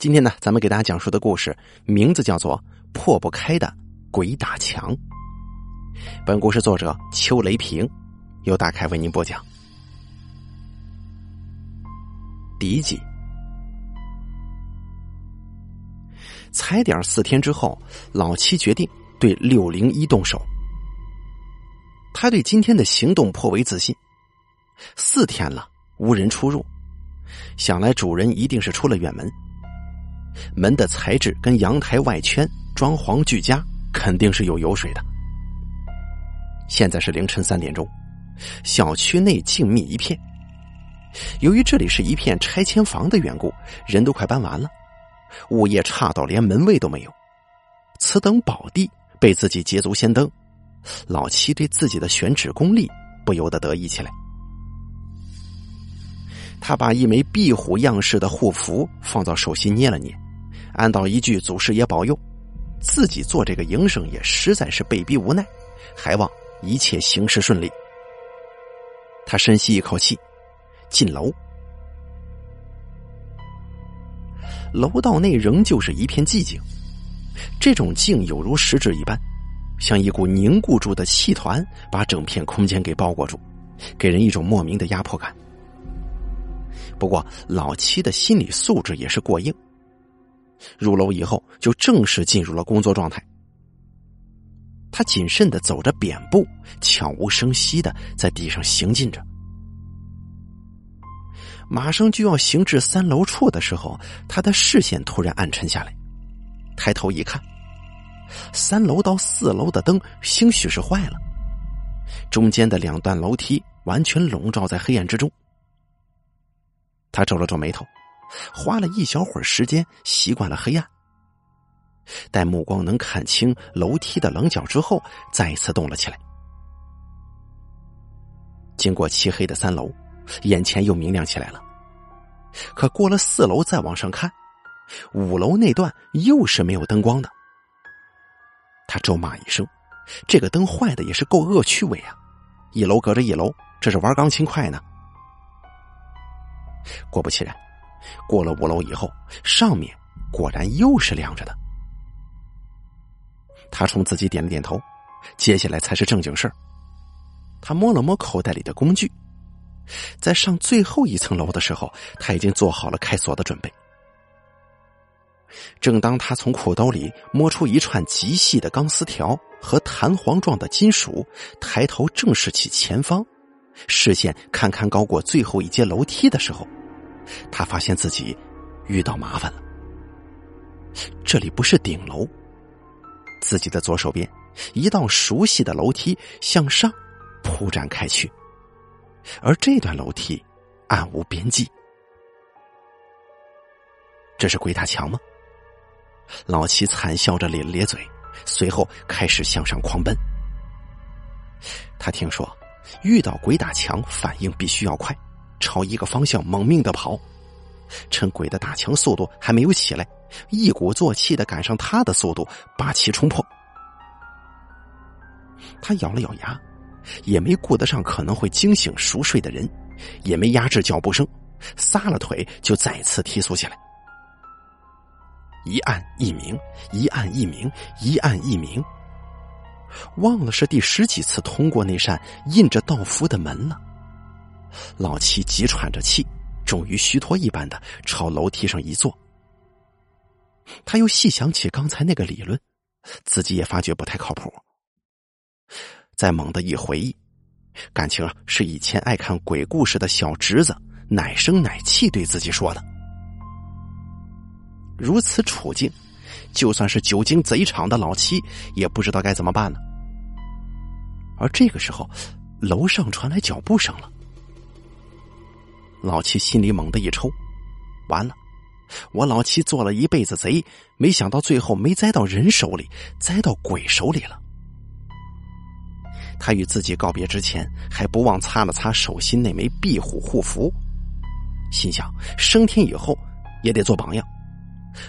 今天呢，咱们给大家讲述的故事名字叫做《破不开的鬼打墙》。本故事作者邱雷平，由大凯为您播讲。第一集，踩点四天之后，老七决定对六零一动手。他对今天的行动颇为自信。四天了，无人出入，想来主人一定是出了远门。门的材质跟阳台外圈装潢俱佳，肯定是有油水的。现在是凌晨三点钟，小区内静谧一片。由于这里是一片拆迁房的缘故，人都快搬完了，物业差到连门卫都没有。此等宝地被自己捷足先登，老七对自己的选址功力不由得得意起来。他把一枚壁虎样式的护符放到手心捏了捏。按道一句祖师爷保佑，自己做这个营生也实在是被逼无奈，还望一切行事顺利。他深吸一口气，进楼。楼道内仍旧是一片寂静，这种静有如实质一般，像一股凝固住的气团把整片空间给包裹住，给人一种莫名的压迫感。不过老七的心理素质也是过硬。入楼以后，就正式进入了工作状态。他谨慎的走着扁步，悄无声息的在地上行进着。马上就要行至三楼处的时候，他的视线突然暗沉下来。抬头一看，三楼到四楼的灯兴许是坏了，中间的两段楼梯完全笼罩在黑暗之中。他皱了皱眉头。花了一小会儿时间，习惯了黑暗。待目光能看清楼梯的棱角之后，再一次动了起来。经过漆黑的三楼，眼前又明亮起来了。可过了四楼再往上看，五楼那段又是没有灯光的。他咒骂一声：“这个灯坏的也是够恶趣味啊！一楼隔着一楼，这是玩钢琴快呢。”果不其然。过了五楼以后，上面果然又是亮着的。他冲自己点了点头，接下来才是正经事儿。他摸了摸口袋里的工具，在上最后一层楼的时候，他已经做好了开锁的准备。正当他从裤兜里摸出一串极细的钢丝条和弹簧状的金属，抬头正视起前方，视线堪堪高过最后一阶楼梯的时候。他发现自己遇到麻烦了。这里不是顶楼，自己的左手边，一道熟悉的楼梯向上铺展开去，而这段楼梯暗无边际。这是鬼打墙吗？老七惨笑着咧了咧嘴，随后开始向上狂奔。他听说，遇到鬼打墙反应必须要快。朝一个方向猛命的跑，趁鬼的打墙速度还没有起来，一鼓作气的赶上他的速度，把其冲破。他咬了咬牙，也没顾得上可能会惊醒熟睡的人，也没压制脚步声，撒了腿就再次提速起来。一按一鸣，一按一鸣，一按一鸣，忘了是第十几次通过那扇印着道符的门了。老七急喘着气，终于虚脱一般的朝楼梯上一坐。他又细想起刚才那个理论，自己也发觉不太靠谱。再猛地一回忆，感情啊是以前爱看鬼故事的小侄子奶声奶气对自己说的。如此处境，就算是久经贼场的老七也不知道该怎么办了。而这个时候，楼上传来脚步声了。老七心里猛地一抽，完了！我老七做了一辈子贼，没想到最后没栽到人手里，栽到鬼手里了。他与自己告别之前，还不忘擦了擦手心那枚壁虎护符，心想：升天以后也得做榜样，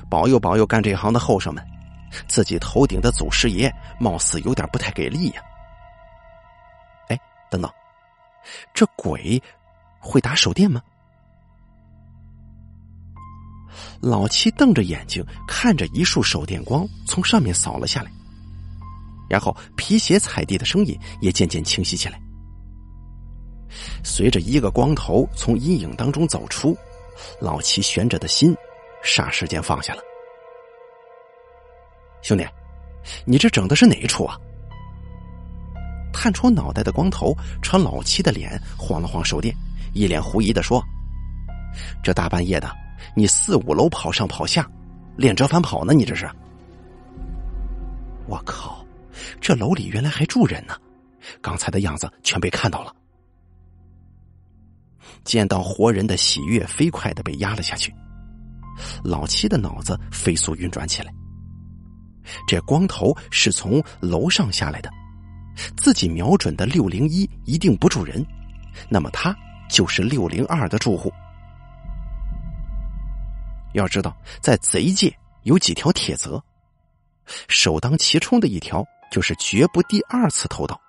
保佑保佑干这行的后生们。自己头顶的祖师爷貌似有点不太给力呀。哎，等等，这鬼。会打手电吗？老七瞪着眼睛看着一束手电光从上面扫了下来，然后皮鞋踩地的声音也渐渐清晰起来。随着一个光头从阴影当中走出，老七悬着的心霎时间放下了。兄弟，你这整的是哪一出啊？探出脑袋的光头朝老七的脸晃了晃手电，一脸狐疑的说：“这大半夜的，你四五楼跑上跑下，练折返跑呢？你这是？”我靠，这楼里原来还住人呢！刚才的样子全被看到了。见到活人的喜悦飞快的被压了下去，老七的脑子飞速运转起来。这光头是从楼上下来的，自己瞄准的六零一一定不住人，那么他就是六零二的住户。要知道，在贼界有几条铁则，首当其冲的一条就是绝不第二次偷盗。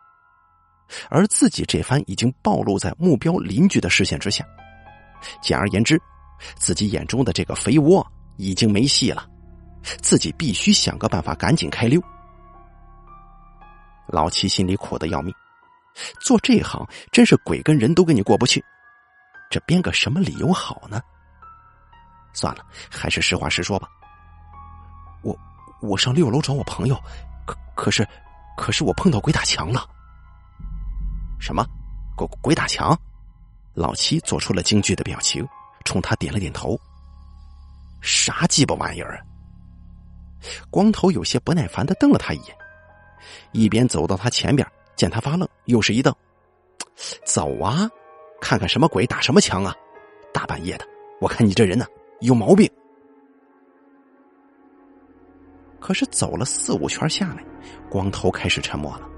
而自己这番已经暴露在目标邻居的视线之下，简而言之，自己眼中的这个肥窝已经没戏了，自己必须想个办法赶紧开溜。老七心里苦的要命，做这行真是鬼跟人都跟你过不去，这编个什么理由好呢？算了，还是实话实说吧。我我上六楼找我朋友，可可是，可是我碰到鬼打墙了。什么？鬼鬼打墙？老七做出了惊惧的表情，冲他点了点头。啥鸡巴玩意儿！光头有些不耐烦的瞪了他一眼，一边走到他前边，见他发愣，又是一瞪：“走啊，看看什么鬼打什么墙啊！大半夜的，我看你这人呢有毛病。”可是走了四五圈下来，光头开始沉默了。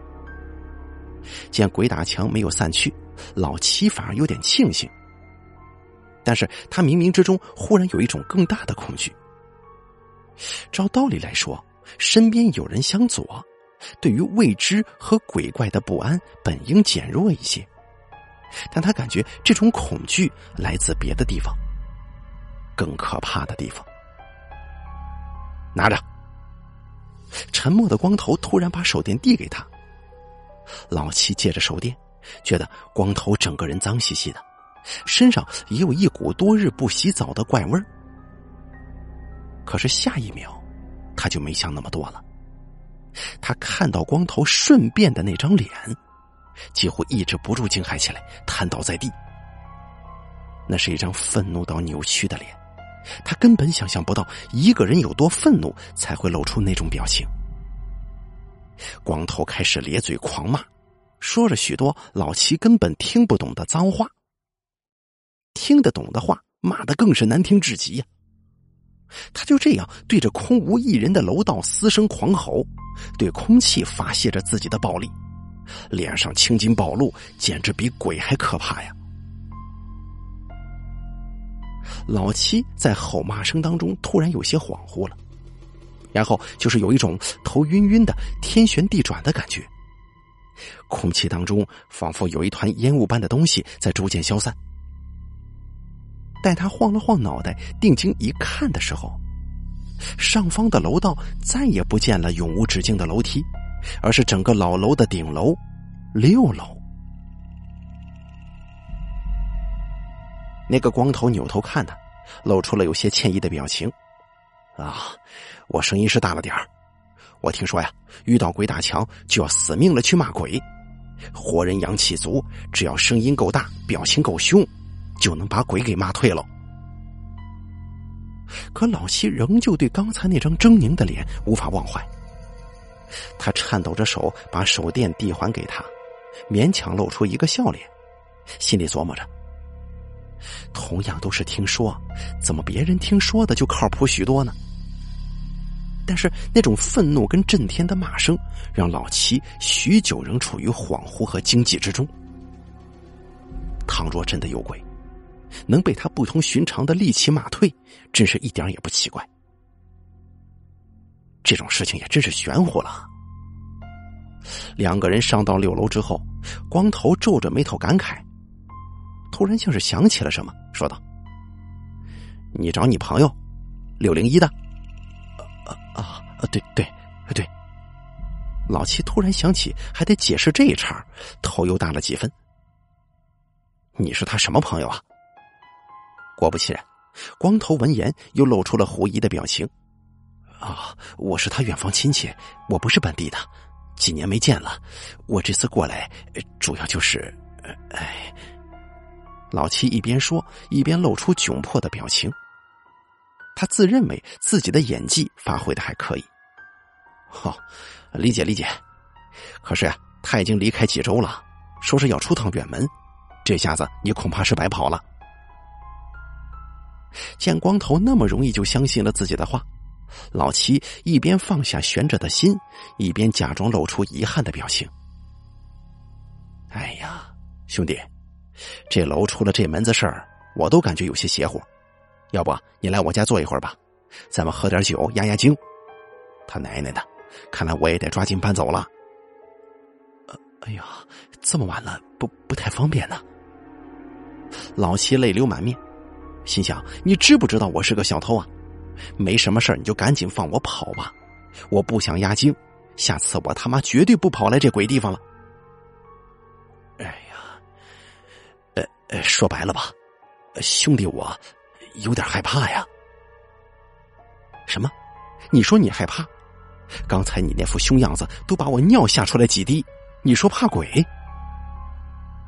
见鬼打墙没有散去，老七反而有点庆幸。但是他冥冥之中忽然有一种更大的恐惧。照道理来说，身边有人相佐，对于未知和鬼怪的不安本应减弱一些。但他感觉这种恐惧来自别的地方，更可怕的地方。拿着。沉默的光头突然把手电递给他。老七借着手电，觉得光头整个人脏兮兮的，身上也有一股多日不洗澡的怪味儿。可是下一秒，他就没想那么多了。他看到光头顺便的那张脸，几乎抑制不住惊骇起来，瘫倒在地。那是一张愤怒到扭曲的脸，他根本想象不到一个人有多愤怒才会露出那种表情。光头开始咧嘴狂骂，说着许多老七根本听不懂的脏话。听得懂的话，骂的更是难听至极呀！他就这样对着空无一人的楼道嘶声狂吼，对空气发泄着自己的暴力，脸上青筋暴露，简直比鬼还可怕呀！老七在吼骂声当中突然有些恍惚了。然后就是有一种头晕晕的、天旋地转的感觉，空气当中仿佛有一团烟雾般的东西在逐渐消散。待他晃了晃脑袋，定睛一看的时候，上方的楼道再也不见了永无止境的楼梯，而是整个老楼的顶楼六楼。那个光头扭头看他，露出了有些歉意的表情。啊，我声音是大了点儿。我听说呀，遇到鬼打墙就要死命的去骂鬼，活人阳气足，只要声音够大，表情够凶，就能把鬼给骂退了。可老七仍旧对刚才那张狰狞的脸无法忘怀。他颤抖着手把手电递还给他，勉强露出一个笑脸，心里琢磨着。同样都是听说，怎么别人听说的就靠谱许多呢？但是那种愤怒跟震天的骂声，让老七许久仍处于恍惚和惊悸之中。倘若真的有鬼，能被他不同寻常的力气骂退，真是一点也不奇怪。这种事情也真是玄乎了。两个人上到六楼之后，光头皱着眉头感慨。突然像是想起了什么，说道：“你找你朋友六零一的。啊啊啊！对对对。老七突然想起还得解释这一茬，头又大了几分。你是他什么朋友啊？果不其然，光头闻言又露出了狐疑的表情。啊，我是他远房亲戚，我不是本地的，几年没见了。我这次过来，主要就是……哎，老七一边说一边露出窘迫的表情。他自认为自己的演技发挥的还可以。好，理解理解。可是呀，他已经离开济州了，说是要出趟远门，这下子你恐怕是白跑了。见光头那么容易就相信了自己的话，老七一边放下悬着的心，一边假装露出遗憾的表情。哎呀，兄弟，这楼出了这门子事儿，我都感觉有些邪乎。要不你来我家坐一会儿吧，咱们喝点酒压压惊。他奶奶的，看来我也得抓紧搬走了。哎呀，这么晚了，不不太方便呢。老七泪流满面。心想：你知不知道我是个小偷啊？没什么事你就赶紧放我跑吧！我不想压惊，下次我他妈绝对不跑来这鬼地方了。哎呀，呃呃，说白了吧，兄弟，我有点害怕呀。什么？你说你害怕？刚才你那副凶样子都把我尿吓出来几滴，你说怕鬼？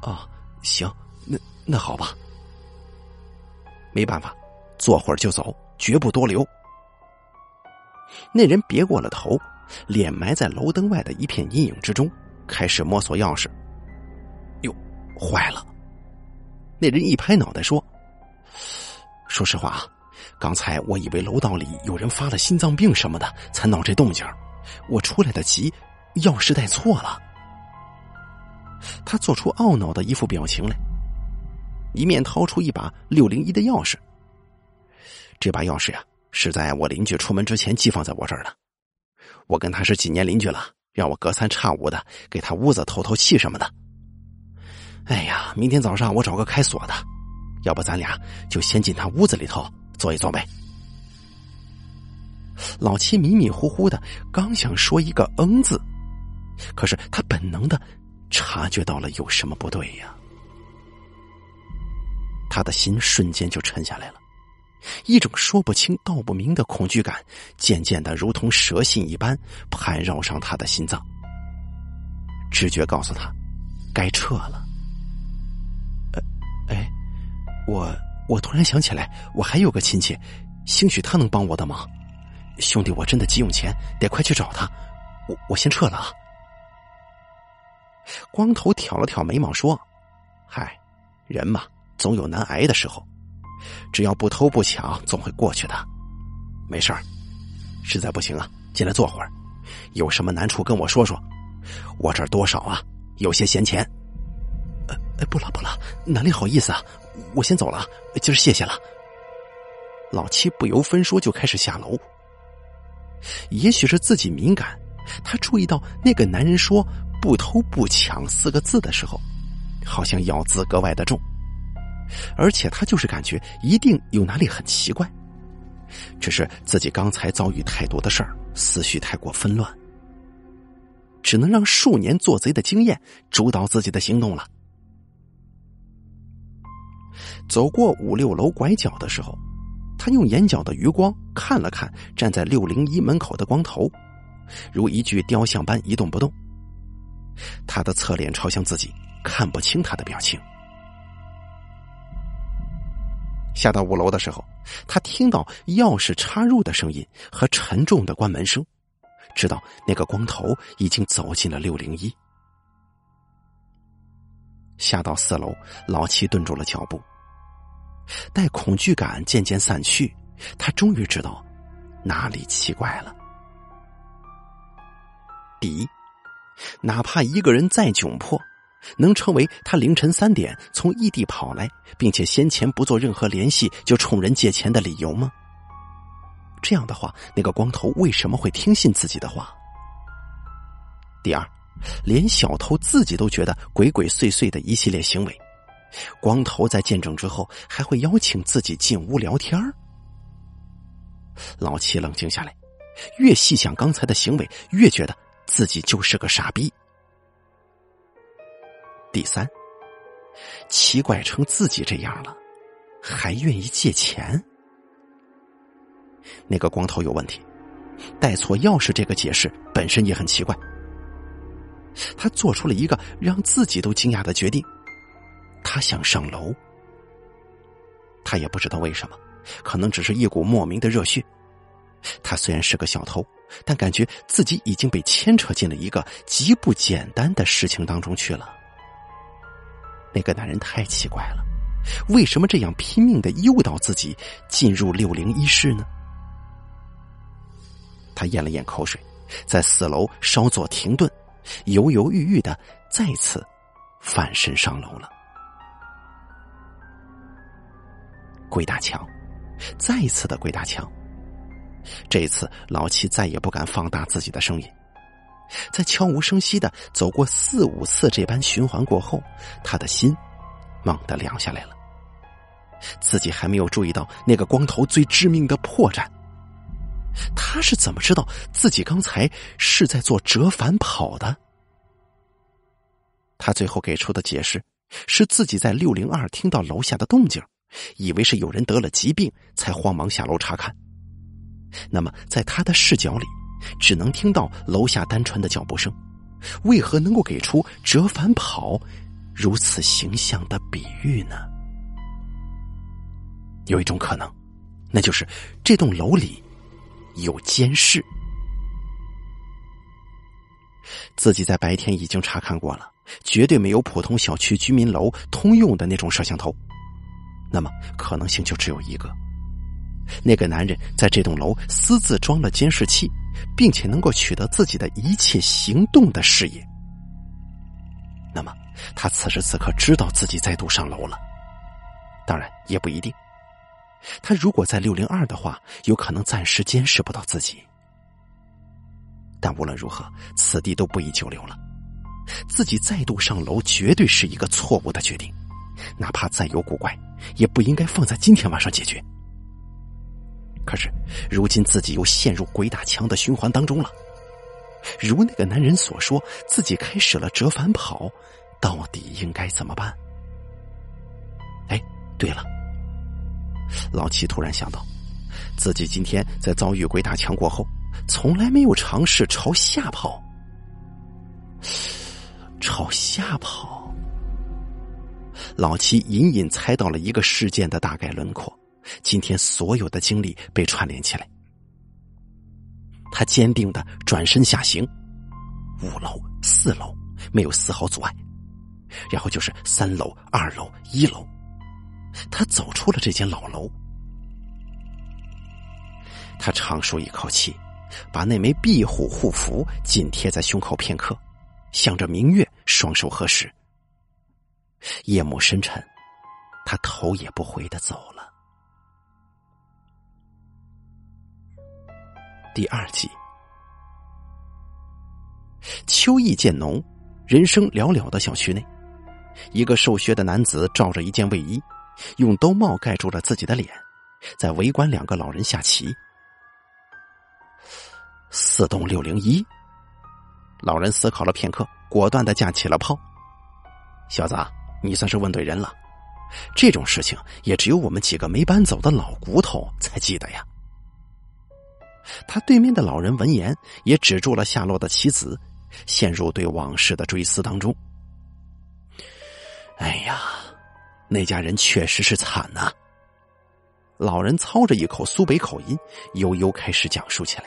啊，行，那那好吧。没办法，坐会儿就走，绝不多留。那人别过了头，脸埋在楼灯外的一片阴影之中，开始摸索钥匙。哟，坏了！那人一拍脑袋说：“说实话啊，刚才我以为楼道里有人发了心脏病什么的，才闹这动静。我出来的急，钥匙带错了。”他做出懊恼的一副表情来。一面掏出一把六零一的钥匙，这把钥匙呀是在我邻居出门之前寄放在我这儿的。我跟他是几年邻居了，让我隔三差五的给他屋子透透气什么的。哎呀，明天早上我找个开锁的，要不咱俩就先进他屋子里头坐一坐呗。老七迷迷糊糊的，刚想说一个“嗯”字，可是他本能的察觉到了有什么不对呀。他的心瞬间就沉下来了，一种说不清道不明的恐惧感，渐渐的如同蛇信一般盘绕上他的心脏。直觉告诉他，该撤了。呃，哎，我我突然想起来，我还有个亲戚，兴许他能帮我的忙。兄弟，我真的急用钱，得快去找他。我我先撤了啊。光头挑了挑眉毛说：“嗨，人嘛。”总有难挨的时候，只要不偷不抢，总会过去的。没事儿，实在不行啊，进来坐会儿。有什么难处跟我说说，我这儿多少啊，有些闲钱。呃，不了不了，哪里好意思啊，我先走了，今儿谢谢了。老七不由分说就开始下楼。也许是自己敏感，他注意到那个男人说“不偷不抢”四个字的时候，好像咬字格外的重。而且他就是感觉一定有哪里很奇怪，只是自己刚才遭遇太多的事儿，思绪太过纷乱，只能让数年做贼的经验主导自己的行动了。走过五六楼拐角的时候，他用眼角的余光看了看站在六零一门口的光头，如一具雕像般一动不动。他的侧脸朝向自己，看不清他的表情。下到五楼的时候，他听到钥匙插入的声音和沉重的关门声，知道那个光头已经走进了六零一。下到四楼，老七顿住了脚步。待恐惧感渐渐散去，他终于知道哪里奇怪了。第一，哪怕一个人再窘迫。能成为他凌晨三点从异地跑来，并且先前不做任何联系就冲人借钱的理由吗？这样的话，那个光头为什么会听信自己的话？第二，连小偷自己都觉得鬼鬼祟祟的一系列行为，光头在见证之后还会邀请自己进屋聊天老七冷静下来，越细想刚才的行为，越觉得自己就是个傻逼。第三，奇怪成自己这样了，还愿意借钱？那个光头有问题，带错钥匙这个解释本身也很奇怪。他做出了一个让自己都惊讶的决定，他想上楼。他也不知道为什么，可能只是一股莫名的热血。他虽然是个小偷，但感觉自己已经被牵扯进了一个极不简单的事情当中去了。那个男人太奇怪了，为什么这样拼命的诱导自己进入六零一室呢？他咽了咽口水，在四楼稍作停顿，犹犹豫豫的再次翻身上楼了。鬼打墙，再一次的鬼打墙。这一次，老七再也不敢放大自己的声音，在悄无声息的走过四五次这般循环过后，他的心猛地凉下来了。自己还没有注意到那个光头最致命的破绽。他是怎么知道自己刚才是在做折返跑的？他最后给出的解释是自己在六零二听到楼下的动静，以为是有人得了疾病，才慌忙下楼查看。那么，在他的视角里，只能听到楼下单纯的脚步声，为何能够给出折返跑如此形象的比喻呢？有一种可能，那就是这栋楼里有监视。自己在白天已经查看过了，绝对没有普通小区居民楼通用的那种摄像头，那么可能性就只有一个。那个男人在这栋楼私自装了监视器，并且能够取得自己的一切行动的视野。那么，他此时此刻知道自己再度上楼了。当然，也不一定。他如果在六零二的话，有可能暂时监视不到自己。但无论如何，此地都不宜久留了。自己再度上楼，绝对是一个错误的决定。哪怕再有古怪，也不应该放在今天晚上解决。可是，如今自己又陷入鬼打墙的循环当中了。如那个男人所说，自己开始了折返跑，到底应该怎么办？哎，对了，老七突然想到，自己今天在遭遇鬼打墙过后，从来没有尝试朝下跑。朝下跑，老七隐隐猜到了一个事件的大概轮廓。今天所有的经历被串联起来，他坚定的转身下行，五楼、四楼没有丝毫阻碍，然后就是三楼、二楼、一楼，他走出了这间老楼。他长舒一口气，把那枚壁虎护符紧贴在胸口片刻，向着明月双手合十。夜幕深沉，他头也不回的走了。第二集，秋意渐浓，人声寥寥的小区内，一个瘦削的男子罩着一件卫衣，用兜帽盖住了自己的脸，在围观两个老人下棋。四栋六零一，老人思考了片刻，果断的架起了炮。小子，你算是问对人了，这种事情也只有我们几个没搬走的老骨头才记得呀。他对面的老人闻言，也止住了下落的棋子，陷入对往事的追思当中。哎呀，那家人确实是惨呐！老人操着一口苏北口音，悠悠开始讲述起来。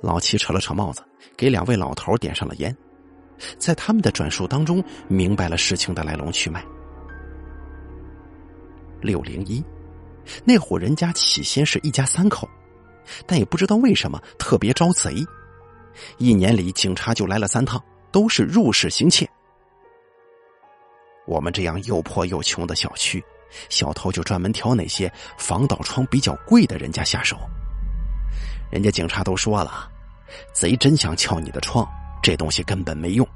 老七扯了扯帽子，给两位老头点上了烟，在他们的转述当中，明白了事情的来龙去脉。六零一。那户人家起先是一家三口，但也不知道为什么特别招贼，一年里警察就来了三趟，都是入室行窃。我们这样又破又穷的小区，小偷就专门挑那些防盗窗比较贵的人家下手。人家警察都说了，贼真想撬你的窗，这东西根本没用。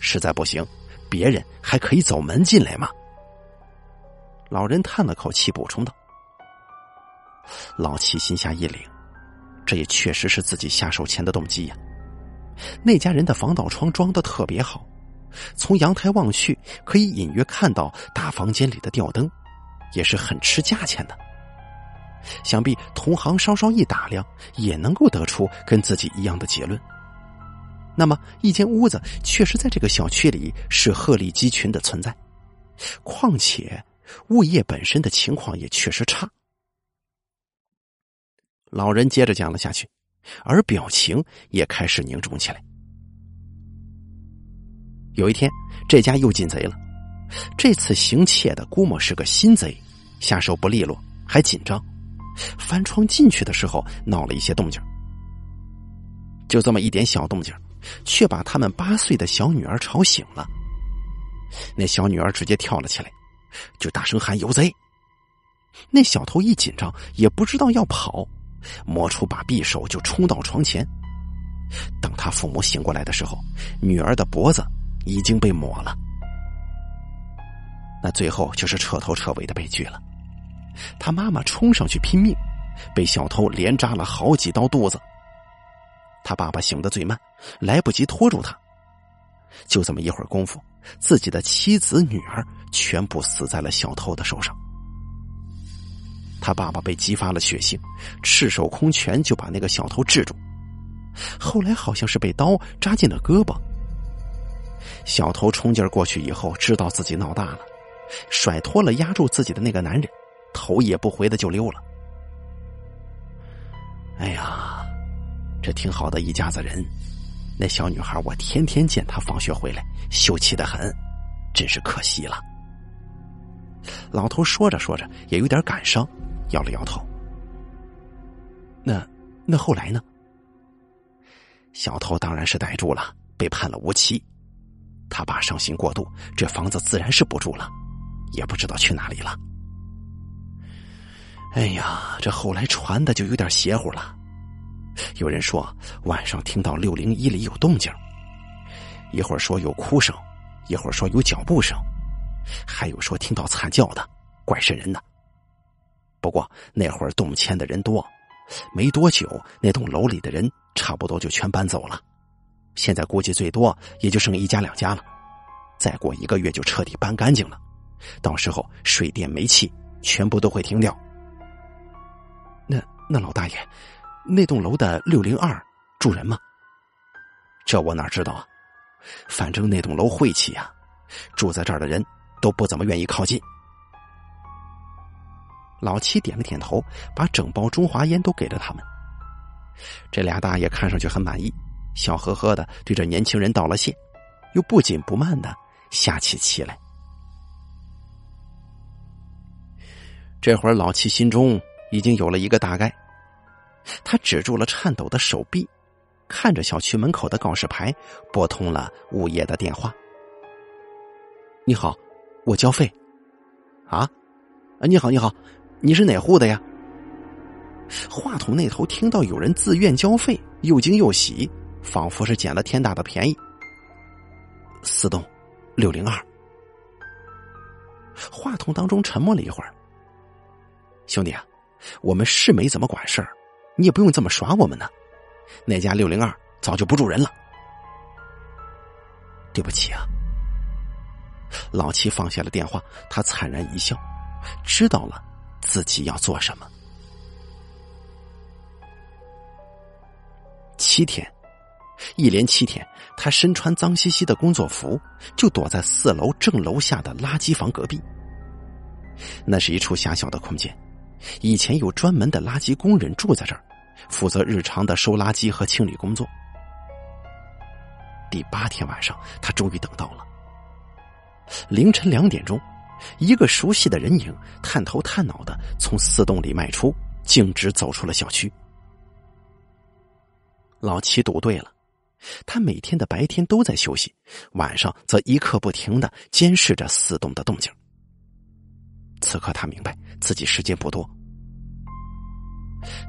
实在不行，别人还可以走门进来嘛。老人叹了口气，补充道：“老七心下一凛，这也确实是自己下手前的动机呀。那家人的防盗窗装的特别好，从阳台望去，可以隐约看到大房间里的吊灯，也是很吃价钱的。想必同行稍稍一打量，也能够得出跟自己一样的结论。那么，一间屋子确实在这个小区里是鹤立鸡群的存在，况且物业本身的情况也确实差。老人接着讲了下去，而表情也开始凝重起来。有一天，这家又进贼了，这次行窃的估摸是个新贼，下手不利落，还紧张，翻窗进去的时候闹了一些动静。就这么一点小动静。却把他们八岁的小女儿吵醒了。那小女儿直接跳了起来，就大声喊：“有贼！”那小偷一紧张，也不知道要跑，摸出把匕首就冲到床前。等他父母醒过来的时候，女儿的脖子已经被抹了。那最后就是彻头彻尾的悲剧了。他妈妈冲上去拼命，被小偷连扎了好几刀肚子。他爸爸醒得最慢，来不及拖住他。就这么一会儿功夫，自己的妻子、女儿全部死在了小偷的手上。他爸爸被激发了血性，赤手空拳就把那个小偷制住。后来好像是被刀扎进了胳膊。小偷冲劲儿过去以后，知道自己闹大了，甩脱了压住自己的那个男人，头也不回的就溜了。哎呀！这挺好的一家子人，那小女孩我天天见她放学回来，秀气的很，真是可惜了。老头说着说着也有点感伤，摇了摇头。那那后来呢？小偷当然是逮住了，被判了无期。他爸伤心过度，这房子自然是不住了，也不知道去哪里了。哎呀，这后来传的就有点邪乎了。有人说晚上听到六零一里有动静，一会儿说有哭声，一会儿说有脚步声，还有说听到惨叫的，怪瘆人的。不过那会儿动迁的人多，没多久那栋楼里的人差不多就全搬走了，现在估计最多也就剩一家两家了，再过一个月就彻底搬干净了，到时候水电煤气全部都会停掉。那那老大爷。那栋楼的六零二住人吗？这我哪知道啊！反正那栋楼晦气呀，住在这儿的人都不怎么愿意靠近。老七点了点头，把整包中华烟都给了他们。这俩大爷看上去很满意，笑呵呵的对着年轻人道了谢，又不紧不慢的下起棋来。这会儿老七心中已经有了一个大概。他止住了颤抖的手臂，看着小区门口的告示牌，拨通了物业的电话。你好，我交费。啊，啊你好，你好，你是哪户的呀？话筒那头听到有人自愿交费，又惊又喜，仿佛是捡了天大的便宜。四栋六零二。话筒当中沉默了一会儿。兄弟啊，我们是没怎么管事儿。你也不用这么耍我们呢，那家六零二早就不住人了。对不起啊，老七放下了电话，他惨然一笑，知道了自己要做什么。七天，一连七天，他身穿脏兮兮的工作服，就躲在四楼正楼下的垃圾房隔壁。那是一处狭小的空间，以前有专门的垃圾工人住在这儿。负责日常的收垃圾和清理工作。第八天晚上，他终于等到了。凌晨两点钟，一个熟悉的人影探头探脑的从四栋里迈出，径直走出了小区。老七赌对了，他每天的白天都在休息，晚上则一刻不停的监视着四栋的动静。此刻他明白自己时间不多。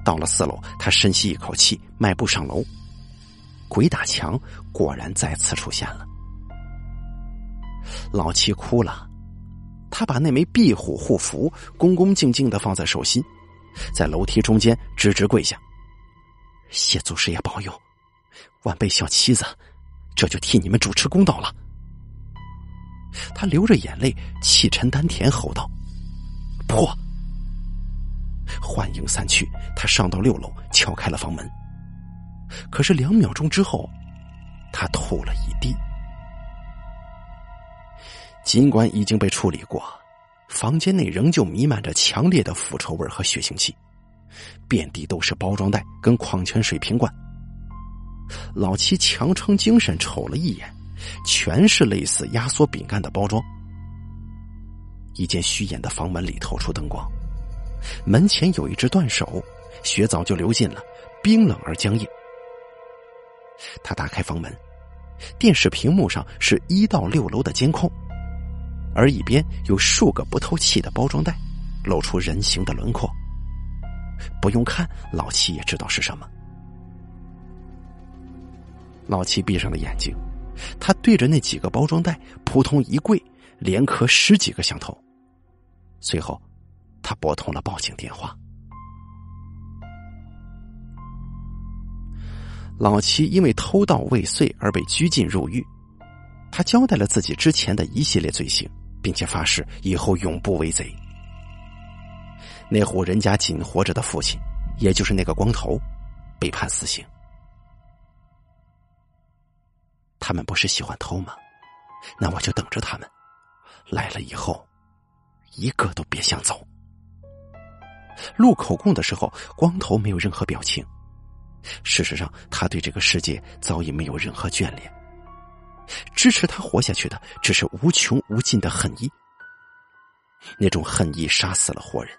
到了四楼，他深吸一口气，迈步上楼。鬼打墙果然再次出现了。老七哭了，他把那枚壁虎护符恭恭敬敬的放在手心，在楼梯中间直直跪下，谢祖师爷保佑，晚辈小妻子这就替你们主持公道了。他流着眼泪，气沉丹田，吼道：“破！”幻影散去，他上到六楼，敲开了房门。可是两秒钟之后，他吐了一地。尽管已经被处理过，房间内仍旧弥漫着强烈的腐臭味和血腥气，遍地都是包装袋跟矿泉水瓶罐。老七强撑精神瞅了一眼，全是类似压缩饼干的包装。一间虚掩的房门里透出灯光，门前有一只断手，血早就流尽了，冰冷而僵硬。他打开房门，电视屏幕上是一到六楼的监控。而一边有数个不透气的包装袋，露出人形的轮廓。不用看，老七也知道是什么。老七闭上了眼睛，他对着那几个包装袋扑通一跪，连磕十几个响头。随后，他拨通了报警电话。老七因为偷盗未遂而被拘禁入狱，他交代了自己之前的一系列罪行。并且发誓以后永不为贼。那户人家仅活着的父亲，也就是那个光头，被判死刑。他们不是喜欢偷吗？那我就等着他们来了以后，一个都别想走。录口供的时候，光头没有任何表情。事实上，他对这个世界早已没有任何眷恋。支持他活下去的，只是无穷无尽的恨意。那种恨意杀死了活人，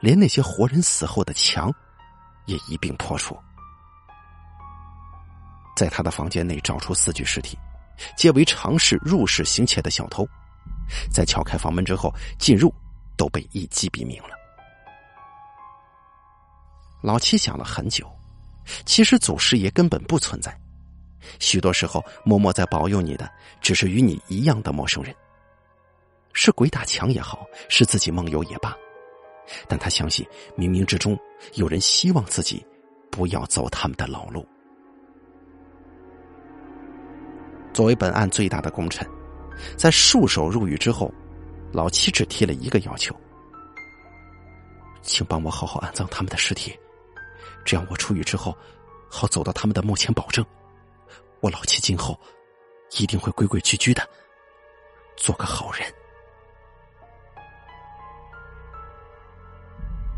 连那些活人死后的墙，也一并破除。在他的房间内找出四具尸体，皆为尝试入室行窃的小偷。在撬开房门之后，进入都被一击毙命了。老七想了很久，其实祖师爷根本不存在。许多时候，默默在保佑你的，只是与你一样的陌生人。是鬼打墙也好，是自己梦游也罢，但他相信，冥冥之中有人希望自己不要走他们的老路。作为本案最大的功臣，在束手入狱之后，老七只提了一个要求：请帮我好好安葬他们的尸体，这样我出狱之后，好走到他们的墓前保证。我老七今后一定会规规矩矩的做个好人。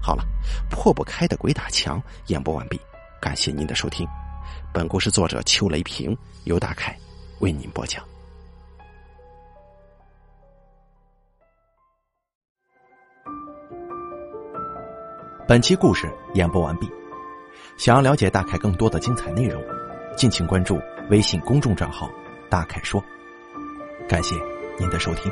好了，破不开的鬼打墙演播完毕，感谢您的收听。本故事作者邱雷平由大凯为您播讲。本期故事演播完毕，想要了解大凯更多的精彩内容，敬请关注。微信公众账号“大凯说”，感谢您的收听。